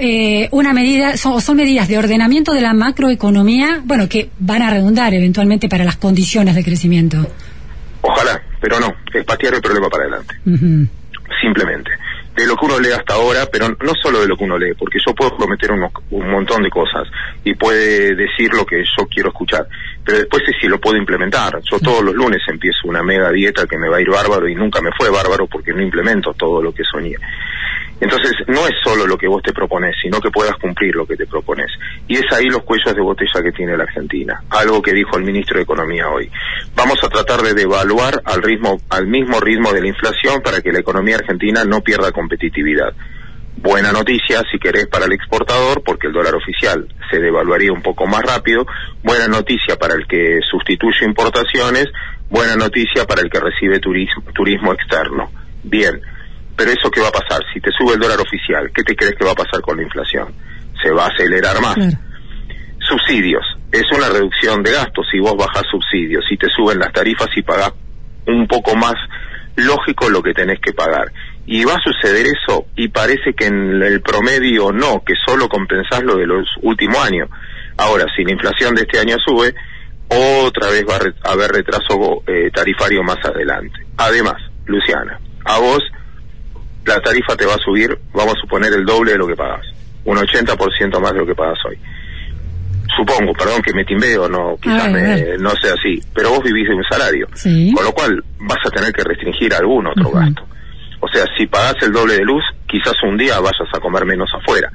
eh, una medida, son, o son medidas de ordenamiento de la macroeconomía, bueno, que van a redundar eventualmente para las condiciones de crecimiento? Ojalá, pero no, es patear el problema para adelante. Simplemente. De lo que uno lee hasta ahora, pero no solo de lo que uno lee, porque yo puedo prometer unos- un montón de cosas y puede decir lo que yo quiero escuchar, pero después es si lo puedo implementar. Yo todos los lunes empiezo una mega dieta que me va a ir bárbaro y nunca me fue bárbaro porque no implemento todo lo que soñé. Entonces, no es solo lo que vos te propones, sino que puedas cumplir lo que te propones. Y es ahí los cuellos de botella que tiene la Argentina. Algo que dijo el ministro de Economía hoy. Vamos a tratar de devaluar al ritmo, al mismo ritmo de la inflación para que la economía argentina no pierda competitividad. Buena noticia, si querés, para el exportador, porque el dólar oficial se devaluaría un poco más rápido. Buena noticia para el que sustituye importaciones. Buena noticia para el que recibe turismo, turismo externo. Bien, pero eso qué va a pasar? Si te sube el dólar oficial, ¿qué te crees que va a pasar con la inflación? Se va a acelerar más. Subsidios. Es una reducción de gastos si vos bajás subsidios, si te suben las tarifas y pagás un poco más lógico lo que tenés que pagar. Y va a suceder eso y parece que en el promedio no, que solo compensás lo de los últimos años. Ahora, si la inflación de este año sube, otra vez va a haber retraso eh, tarifario más adelante. Además, Luciana, a vos la tarifa te va a subir, vamos a suponer, el doble de lo que pagas. Un 80% más de lo que pagas hoy. Supongo, perdón que me timbeo, no, quizás me- no sea así, pero vos vivís de un salario. Sí. Con lo cual vas a tener que restringir algún otro gasto. O sea, si pagás el doble de luz, quizás un día vayas a comer menos afuera.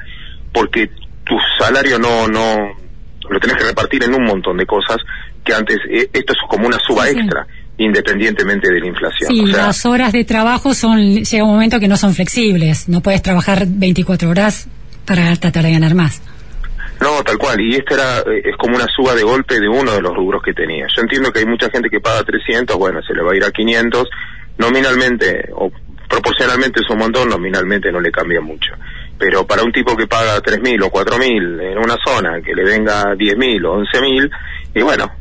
Porque tu salario no, no, lo tenés que repartir en un montón de cosas que antes, eh, esto es como una suba Sí, sí. Independientemente de la inflación. Sí, o sea, las horas de trabajo son llega un momento que no son flexibles. No puedes trabajar 24 horas para tratar de ganar más. No, tal cual. Y esta era, eh, es como una suba de golpe de uno de los rubros que tenía. Yo entiendo que hay mucha gente que paga 300, bueno, se le va a ir a 500. Nominalmente, o proporcionalmente es un montón, nominalmente no le cambia mucho. Pero para un tipo que paga 3.000 o 4.000 en una zona, que le venga 10.000 o 11.000, y bueno,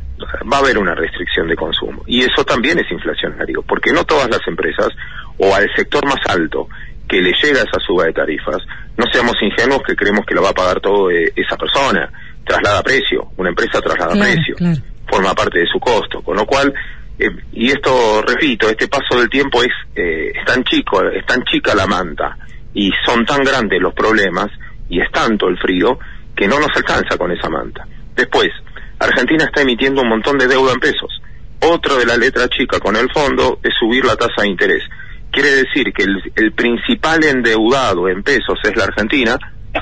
va a haber una restricción de consumo. Y eso también es inflacionario, porque no todas las empresas, o al sector más alto, que le llega esa suba de tarifas, no seamos ingenuos que creemos que lo va a pagar todo eh, esa persona. Traslada precio, una empresa traslada Claro, precio, claro. forma parte de su costo, con lo cual, eh, y esto repito, este paso del tiempo es, eh, es tan chico, es tan chica la manta, y son tan grandes los problemas, y es tanto el frío, que no nos alcanza con esa manta. Después, Argentina está emitiendo un montón de deuda en pesos. Otro de la letra chica con el fondo es subir la tasa de interés. Quiere decir que el, el principal endeudado en pesos es la Argentina,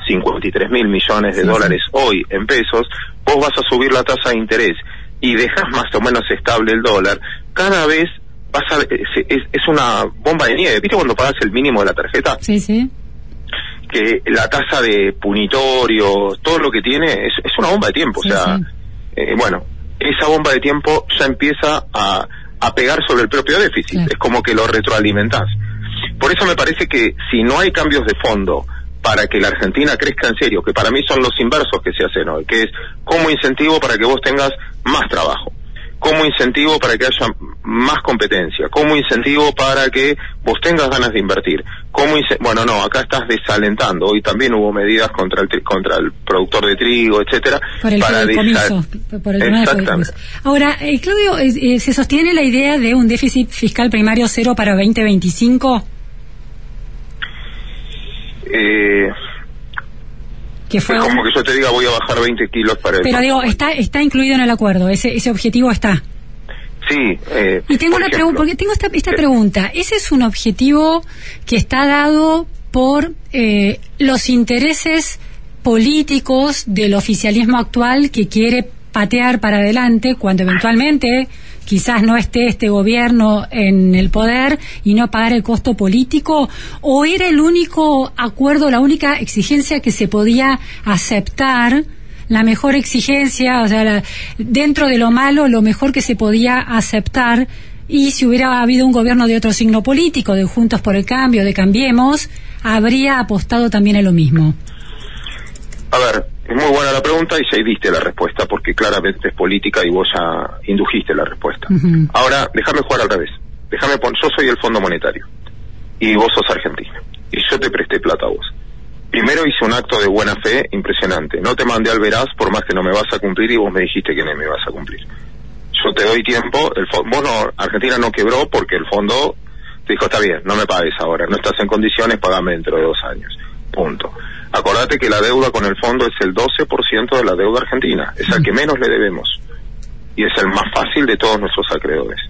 53 mil millones de Sí, dólares hoy en pesos, vos vas a subir la tasa de interés y dejas más o menos estable el dólar, cada vez vas a, es, es- es una bomba de nieve. ¿Viste cuando pagas el mínimo de la tarjeta? Sí, sí. Que la tasa de punitorio, todo lo que tiene, es, es una bomba de tiempo. Sí, o sea, sí. Eh, bueno, esa bomba de tiempo ya empieza a, a pegar sobre el propio déficit. Es como que lo retroalimentás. Por eso me parece que si no hay cambios de fondo para que la Argentina crezca en serio, que para mí son los inversos que se hacen hoy, que es como incentivo para que vos tengas más trabajo, como incentivo para que haya más competencia, como incentivo para que vos tengas ganas de invertir, como bueno no, acá estás desalentando, hoy también hubo medidas contra el tri- contra el productor de trigo, etcétera, Por el para desal- Por el Exactamente. Ahora, eh, Claudio, eh, eh, ¿se sostiene la idea de un déficit fiscal primario cero para 2025? Eh, Que fue es como que yo te diga voy a bajar 20 kilos para Pero digo, está, está incluido en el acuerdo, ese, ese objetivo está. Sí, eh, Y tengo por una ejemplo, pregunta, porque tengo esta, esta pregunta. ¿Ese es un objetivo que está dado por eh, los intereses políticos del oficialismo actual que quiere patear para adelante cuando eventualmente quizás no esté este gobierno en el poder y no pagar el costo político? ¿O era el único acuerdo, la única exigencia que se podía aceptar? la mejor exigencia, o sea, la- dentro de lo malo, lo mejor que se podía aceptar. Y si hubiera habido un gobierno de otro signo político, de Juntos por el Cambio, de Cambiemos, habría apostado también a lo mismo. A ver, es muy buena la pregunta y ya diste la respuesta, porque claramente es política y vos ya indujiste la respuesta. Ahora, déjame jugar al revés. Déjame pon yo soy el Fondo Monetario y vos sos Argentina. Y yo te presté plata a vos. Primero hice un acto de buena fe impresionante. No te mandé al veraz por más que no me vas a cumplir y vos me dijiste que no me ibas a cumplir. Yo te doy tiempo. El vos no, Argentina no quebró porque el fondo te dijo, está bien, no me pagues ahora. No estás en condiciones, pagame dentro de dos años. Punto. Acordate que la deuda con el fondo es el 12% de la deuda argentina. Es al que menos le debemos. Y es el más fácil de todos nuestros acreedores.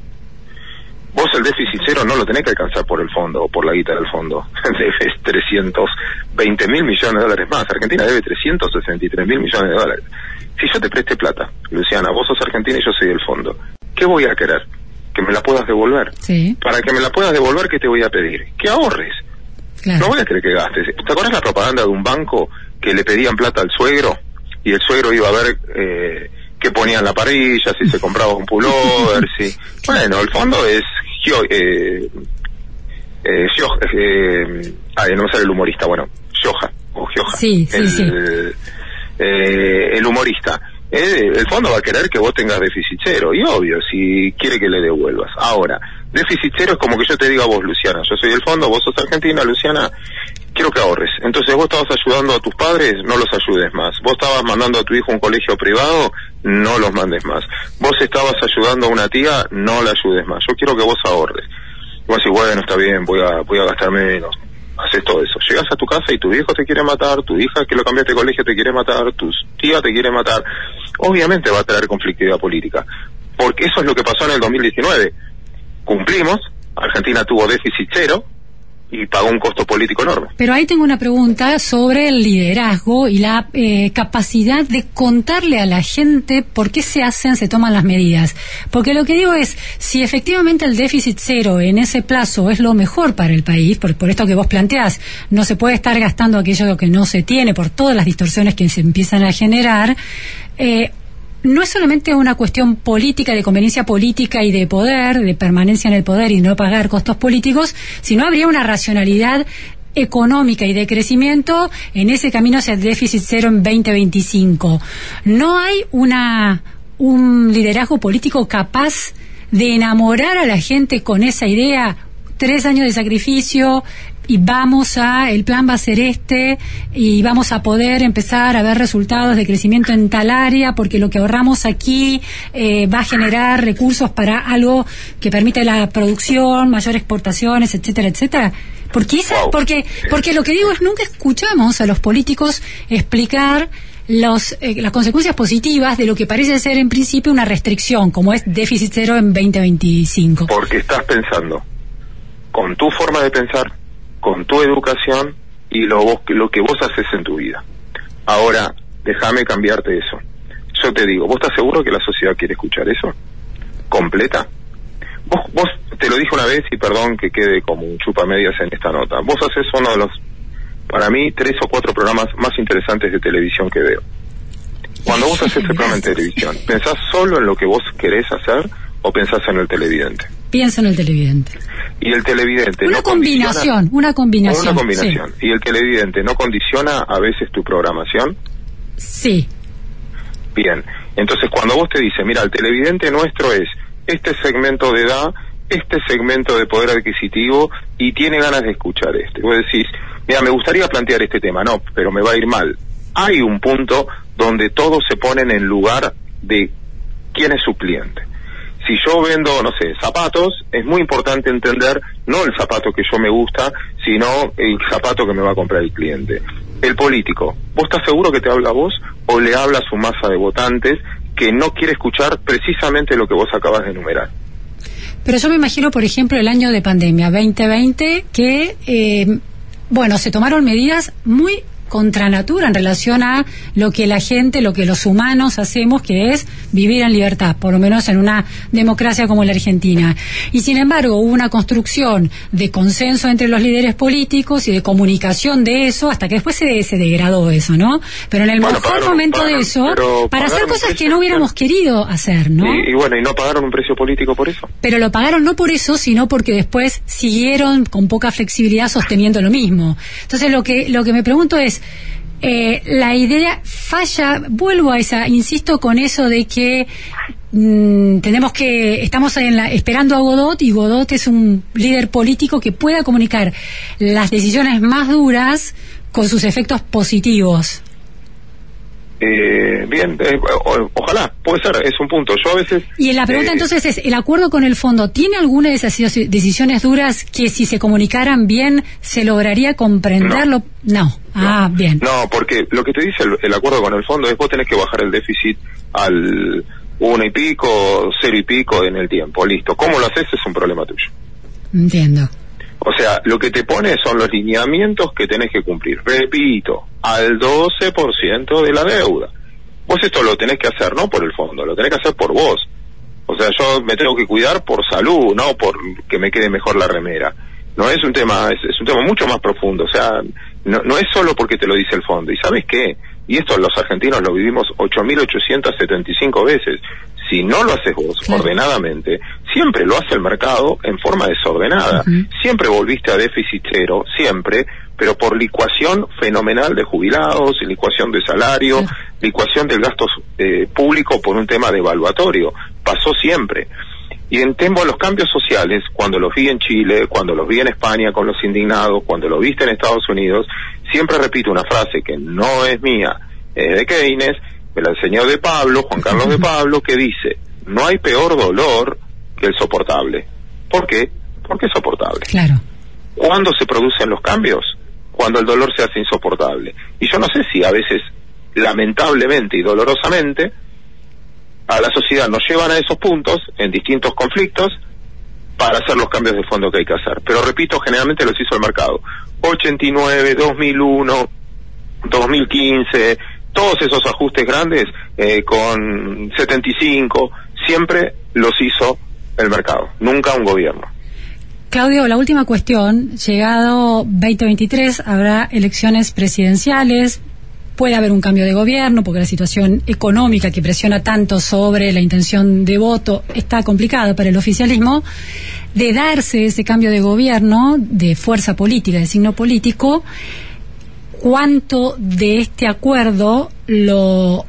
Vos el déficit cero no lo tenés que alcanzar por el fondo o por la guita del fondo. Debes 320 mil millones de dólares más. Argentina debe 363 mil millones de dólares. Si yo te preste plata, Luciana, vos sos argentina y yo soy del fondo, ¿qué voy a querer? Que me la puedas devolver. Sí, Para que me la puedas devolver, ¿qué te voy a pedir? Que ahorres. No voy a querer que gastes. ¿Te acuerdas la propaganda de un banco que le pedían plata al suegro? Y el suegro iba a ver eh, qué ponía en la parrilla, si se compraba un pullover, si... Bueno, el fondo es... Eh, eh, Gio- eh, ay, no me sale el humorista, bueno, Gioja, o Gioja. Sí, sí, el, sí. eh, el humorista. Eh, el fondo va a querer que vos tengas déficit cero, y obvio, si quiere que le devuelvas. Ahora, déficit cero es como que yo te diga a vos, Luciana, yo soy del fondo, vos sos argentina, Luciana, quiero que ahorres. Entonces vos estabas ayudando a tus padres, no los ayudes más. Vos estabas mandando a tu hijo a un colegio privado, no los mandes más. Vos estabas ayudando a una tía, no la ayudes más. Yo quiero que vos ahorres. Vos decís, bueno, está bien, voy a, voy a gastar menos. Haces todo eso. Llegas a tu casa y tu viejo te quiere matar, tu hija que lo cambiaste de colegio te quiere matar, tu tía te quiere matar. Obviamente va a traer conflictividad política. Porque eso es lo que pasó en el 2019. Cumplimos, Argentina tuvo déficit cero y pagó un costo político enorme. Pero ahí tengo una pregunta sobre el liderazgo y la eh, capacidad de contarle a la gente por qué se hacen, se toman las medidas. Porque lo que digo es, si efectivamente el déficit cero en ese plazo es lo mejor para el país, por, por esto que vos planteás, no se puede estar gastando aquello que no se tiene por todas las distorsiones que se empiezan a generar, eh, no es solamente una cuestión política, de conveniencia política y de poder, de permanencia en el poder y no pagar costos políticos, sino habría una racionalidad económica y de crecimiento en ese camino hacia el déficit cero en 2025. No hay una un liderazgo político capaz de enamorar a la gente con esa idea tres años de sacrificio y vamos a, el plan va a ser este y vamos a poder empezar a ver resultados de crecimiento en tal área porque lo que ahorramos aquí eh, va a generar recursos para algo que permite la producción, mayores exportaciones, etcétera, etcétera. Porque, esa, porque, porque lo que digo es nunca escuchamos a los políticos explicar los, eh, las consecuencias positivas de lo que parece ser en principio una restricción, como es déficit cero en 2025. Porque estás pensando con tu forma de pensar, con tu educación y lo, vos, lo que vos haces en tu vida. Ahora, déjame cambiarte eso. Yo te digo, ¿vos estás seguro que la sociedad quiere escuchar eso? ¿Completa? Vos, vos te lo dije una vez y perdón que quede como un chupa medias en esta nota. Vos haces uno de los, para mí, tres o cuatro programas más interesantes de televisión que veo. Cuando vos haces el programa en televisión, ¿pensás solo en lo que vos querés hacer o pensás en el televidente? Piensa en el televidente. Y el televidente Una no combinación, una combinación. Una combinación. Y el televidente no condiciona a veces tu programación. Sí. Bien. Entonces, cuando vos te dices, mira, el televidente nuestro es este segmento de edad, este segmento de poder adquisitivo y tiene ganas de escuchar este. Vos decís, mira, me gustaría plantear este tema, no, pero me va a ir mal. Hay un punto donde todos se ponen en lugar de quién es su cliente. Si yo vendo, no sé, zapatos, es muy importante entender no el zapato que yo me gusta, sino el zapato que me va a comprar el cliente. El político, ¿vos estás seguro que te habla vos o le habla a su masa de votantes que no quiere escuchar precisamente lo que vos acabas de enumerar? Pero yo me imagino, por ejemplo, el año de pandemia 2020, que, eh, bueno, se tomaron medidas muy contra natura en relación a lo que la gente, lo que los humanos hacemos, que es vivir en libertad, por lo menos en una democracia como la Argentina. Y sin embargo, hubo una construcción de consenso entre los líderes políticos y de comunicación de eso, hasta que después se, se degradó eso, ¿no? Pero en el Bueno, mejor pagaron- momento de eso, para hacer cosas que no hubiéramos querido hacer, ¿no? Y, y bueno, ¿y no pagaron un precio político por eso? pero lo pagaron no por eso, sino porque después siguieron con poca flexibilidad sosteniendo lo mismo. Entonces lo que lo que me pregunto es eh, la idea falla, vuelvo a esa, insisto con eso de que mm, tenemos que estamos en la- esperando a Godot y Godot es un líder político que pueda comunicar las decisiones más duras con sus efectos positivos. Eh, bien, eh, o- ojalá, puede ser, es un punto. Yo a veces... Y la pregunta eh, entonces es, ¿el acuerdo con el fondo tiene alguna de esas decisiones duras que si se comunicaran bien se lograría comprenderlo? No. Ah, bien. No, porque lo que te dice el, el acuerdo con el fondo es vos tenés que bajar el déficit al uno y pico, cero y pico en el tiempo. Listo. ¿Cómo lo haces? Es un problema tuyo. Entiendo. O sea, lo que te pone son los lineamientos que tenés que cumplir. Repito, al 12% de la deuda. Vos esto lo tenés que hacer no por el fondo, lo tenés que hacer por vos. O sea, yo me tengo que cuidar por salud, no por que me quede mejor la remera. No es un tema, es, un tema mucho más profundo. O sea, no, no es solo porque te lo dice el fondo. ¿Y sabes qué? Y esto los argentinos lo vivimos 8.875 veces. Si no lo haces vos ordenadamente, siempre lo hace el mercado en forma desordenada. Siempre volviste a déficit cero, siempre, pero por licuación fenomenal de jubilados, licuación de salario, licuación del gasto eh, público por un tema devaluatorio. Pasó siempre. Y en tema de los cambios sociales, cuando los vi en Chile, cuando los vi en España con los indignados, cuando lo viste en Estados Unidos, siempre repito una frase que no es mía, es de Keynes, me la enseñó de Pablo, Juan Carlos de Pablo, que dice, no hay peor dolor que el soportable. ¿Por qué? Porque es soportable. Claro. ¿Cuándo se producen los cambios? Cuando el dolor se hace insoportable. Y yo no sé si a veces, lamentablemente y dolorosamente, a la sociedad nos llevan a esos puntos en distintos conflictos para hacer los cambios de fondo que hay que hacer. Pero repito, generalmente los hizo el mercado. 89, 2001, 2015, todos esos ajustes grandes eh, con 75, siempre los hizo el mercado, nunca un gobierno. Claudio, la última cuestión. Llegado 2023 habrá elecciones presidenciales. Puede haber un cambio de gobierno porque la situación económica que presiona tanto sobre la intención de voto está complicada para el oficialismo. De darse ese cambio de gobierno, de fuerza política, de signo político, ¿cuánto de este acuerdo lo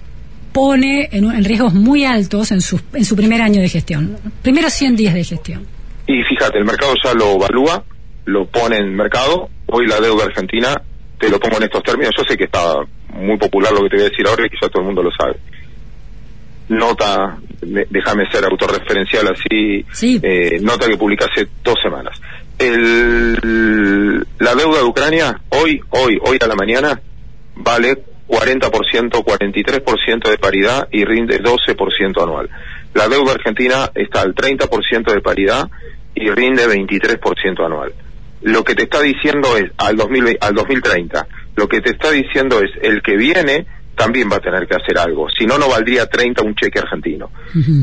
pone en, en riesgos muy altos en su, en su primer año de gestión? Primeros 100 días de gestión. Y fíjate, el mercado ya lo evalúa, lo pone en el mercado. Hoy la deuda argentina, te lo pongo en estos términos, yo sé que está muy popular lo que te voy a decir ahora y que ya todo el mundo lo sabe. Nota, déjame ser autorreferencial así, eh, nota que publiqué hace dos semanas. El, la deuda de Ucrania, hoy, hoy, hoy a la mañana, vale 40%, 43% de paridad y rinde 12% anual. La deuda argentina está al 30% de paridad y rinde 23% anual. Lo que te está diciendo es, al, 2020 al 2030, lo que te está diciendo es, el que viene también va a tener que hacer algo, si no, no valdría 30 un cheque argentino.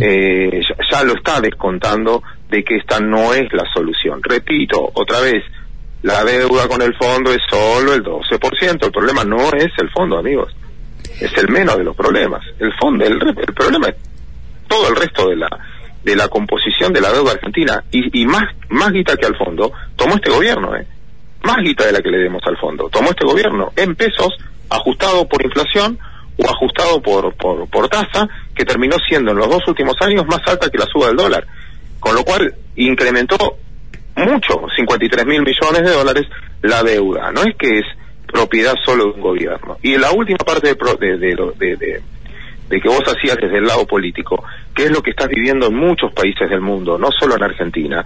Eh, ya, ya lo está descontando de que esta no es la solución. Repito, otra vez, la deuda con el fondo es solo el 12%, el problema no es el fondo, amigos, es el menos de los problemas. El fondo, el, el problema es todo el resto de la de la composición de la deuda argentina y, y más, más guita que al fondo tomó este gobierno, ¿eh? Más guita de la que le demos al fondo. Tomó este gobierno en pesos, ajustado por inflación o ajustado por, por, por tasa, que terminó siendo en los dos últimos años más alta que la suba del dólar. Con lo cual incrementó mucho, 53 mil millones de dólares, la deuda. No es que es propiedad solo de un gobierno. Y la última parte de, pro- de, de, de que vos hacías desde el lado político, que es lo que estás viviendo en muchos países del mundo, no solo en Argentina.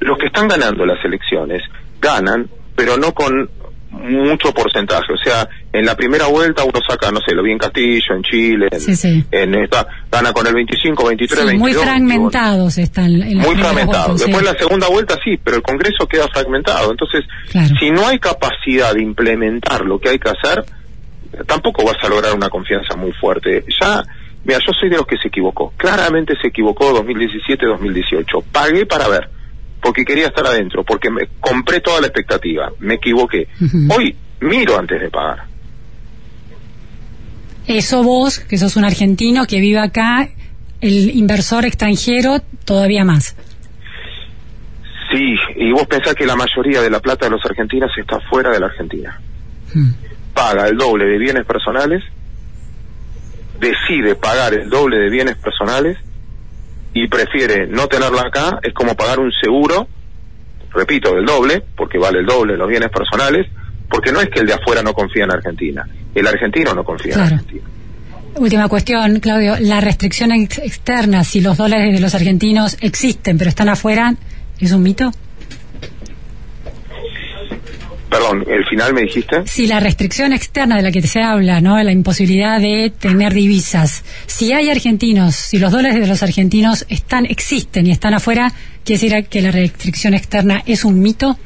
Los que están ganando las elecciones ganan, pero no con mucho porcentaje. O sea, en la primera vuelta uno saca, no sé, lo vi en Castillo, en Chile, en, Sí, sí. en esta, gana con el 25, 23, Sí, 22. muy 21. fragmentados están en Muy primeras fragmentado. votos, sí. Después la segunda vuelta sí, pero el Congreso queda fragmentado. Entonces, Claro. si no hay capacidad de implementar lo que hay que hacer, tampoco vas a lograr una confianza muy fuerte. Ya, mira, yo soy de los que se equivocó. Claramente se equivocó 2017-2018. Pagué para ver, porque quería estar adentro, porque me compré toda la expectativa. Me equivoqué. Hoy miro antes de pagar. Eso vos, que sos un argentino que vive acá, el inversor extranjero todavía más. Sí, y vos pensás que la mayoría de la plata de los argentinos está fuera de la Argentina. Paga el doble de bienes personales, decide pagar el doble de bienes personales y prefiere no tenerla acá, es como pagar un seguro, repito, del doble, porque vale el doble los bienes personales, porque no es que el de afuera no confía en Argentina, el argentino no confía en. Argentina. Última cuestión, Claudio. La restricción ex- externa, si los dólares de los argentinos existen pero están afuera, ¿es un mito? Perdón, el final me dijiste. Si la restricción externa de la que se habla, ¿no? La imposibilidad de tener divisas. Si hay argentinos, si los dólares de los argentinos están, existen y están afuera, ¿quiere decir que la restricción externa es un mito?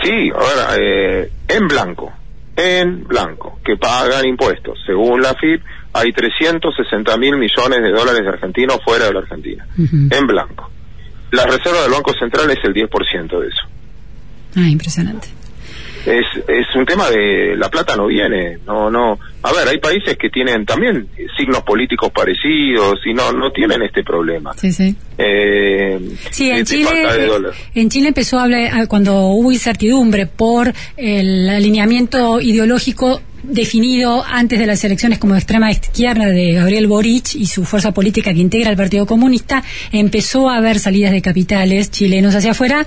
Sí, ahora, eh, en blanco, en blanco, que pagan impuestos. Según la FIP, hay 360 mil millones de dólares de argentinos fuera de la Argentina, en blanco. La reserva del Banco Central es el 10% de eso. Ah, impresionante. Es, es un tema de la plata no viene, no, no. A ver, hay países que tienen también signos políticos parecidos y no, no tienen este problema. Sí, sí. Eh, Sí, en de Chile, en Chile empezó a hablar, cuando hubo incertidumbre por el alineamiento ideológico definido antes de las elecciones como extrema izquierda de Gabriel Boric y su fuerza política que integra el Partido Comunista, empezó a haber salidas de capitales chilenos hacia afuera,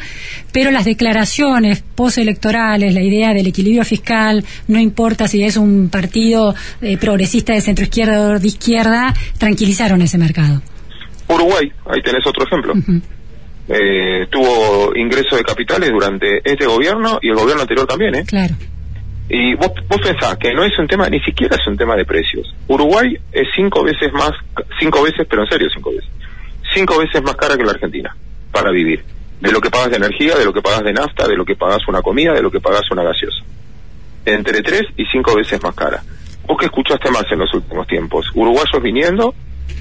pero las declaraciones postelectorales, la idea del equilibrio fiscal, no importa si es un partido eh, progresista de centro izquierda o de izquierda, tranquilizaron ese mercado. Uruguay, ahí tenés otro ejemplo. Eh, tuvo ingreso de capitales durante este gobierno y el gobierno anterior también, ¿eh? Claro. Y vos, vos pensás que no es un tema, ni siquiera es un tema de precios. Uruguay es cinco veces más, cinco veces, pero en serio cinco veces, cinco veces más cara que la Argentina para vivir. De lo que pagas de energía, de lo que pagas de nafta, de lo que pagas una comida, de lo que pagas una gaseosa. Entre tres y cinco veces más cara. ¿Vos qué escuchaste más en los últimos tiempos? ¿Uruguayos viniendo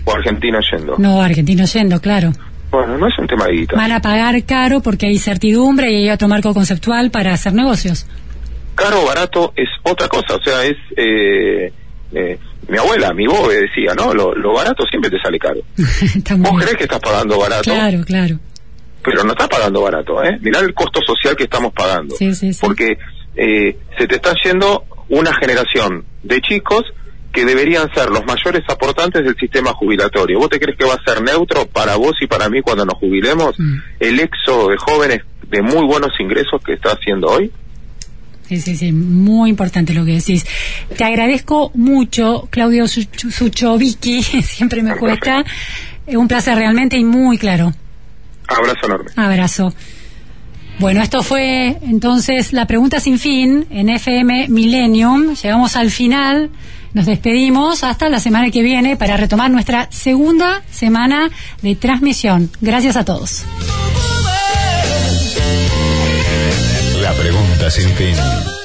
o argentinos yendo? No, argentino yendo, claro. Bueno, no es un tema de guita. Van a pagar caro porque hay certidumbre y hay otro marco conceptual para hacer negocios. Caro o barato es otra cosa, o sea, es eh, eh, mi abuela, mi bobe decía, ¿no? Lo, lo barato siempre te sale caro. Vos crees que estás pagando barato, Claro, claro. pero no estás pagando barato, ¿eh? Mirá el costo social que estamos pagando. Sí, sí, sí. Porque eh, se te está yendo una generación de chicos que deberían ser los mayores aportantes del sistema jubilatorio. ¿Vos te crees que va a ser neutro para vos y para mí cuando nos jubilemos Mm. el éxodo de jóvenes de muy buenos ingresos que está haciendo hoy? Sí, sí, sí, muy importante lo que decís. Te agradezco mucho, Claudio Such- Suchovicki, siempre me cuesta. Eh, Un placer realmente y muy claro. Abrazo enorme. Abrazo. Bueno, esto fue entonces la pregunta sin fin en FM Millennium. Llegamos al final. Nos despedimos hasta la semana que viene para retomar nuestra segunda semana de transmisión. Gracias a todos. La pregunta sin fin.